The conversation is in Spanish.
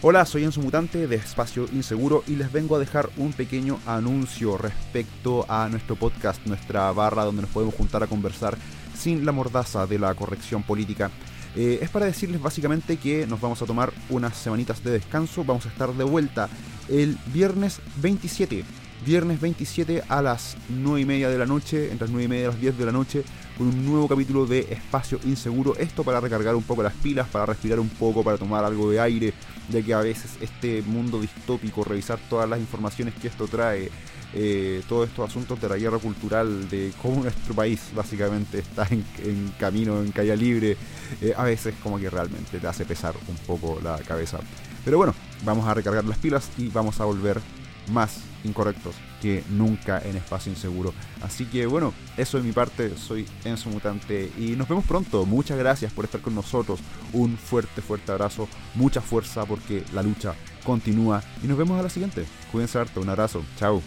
Hola, soy Enzo Mutante de Espacio Inseguro y les vengo a dejar un pequeño anuncio respecto a nuestro podcast, nuestra barra donde nos podemos juntar a conversar sin la mordaza de la corrección política. Eh, es para decirles básicamente que nos vamos a tomar unas semanitas de descanso, vamos a estar de vuelta el viernes 27 viernes 27 a las 9 y media de la noche, entre las 9 y media y las 10 de la noche, un nuevo capítulo de Espacio Inseguro. Esto para recargar un poco las pilas, para respirar un poco, para tomar algo de aire, ya que a veces este mundo distópico, revisar todas las informaciones que esto trae, eh, todos estos asuntos de la guerra cultural, de cómo nuestro país básicamente está en, camino, en calle libre, eh, a veces como que realmente te hace pesar un poco la cabeza. Pero bueno, vamos a recargar las pilas y vamos a volver más incorrectos que nunca en espacio inseguro. Así que bueno, eso de mi parte, soy Enzo Mutante y nos vemos pronto. Muchas gracias por estar con nosotros. Un fuerte, fuerte abrazo, mucha fuerza porque la lucha continúa y nos vemos a la siguiente. Cuídense harto, un abrazo, chao.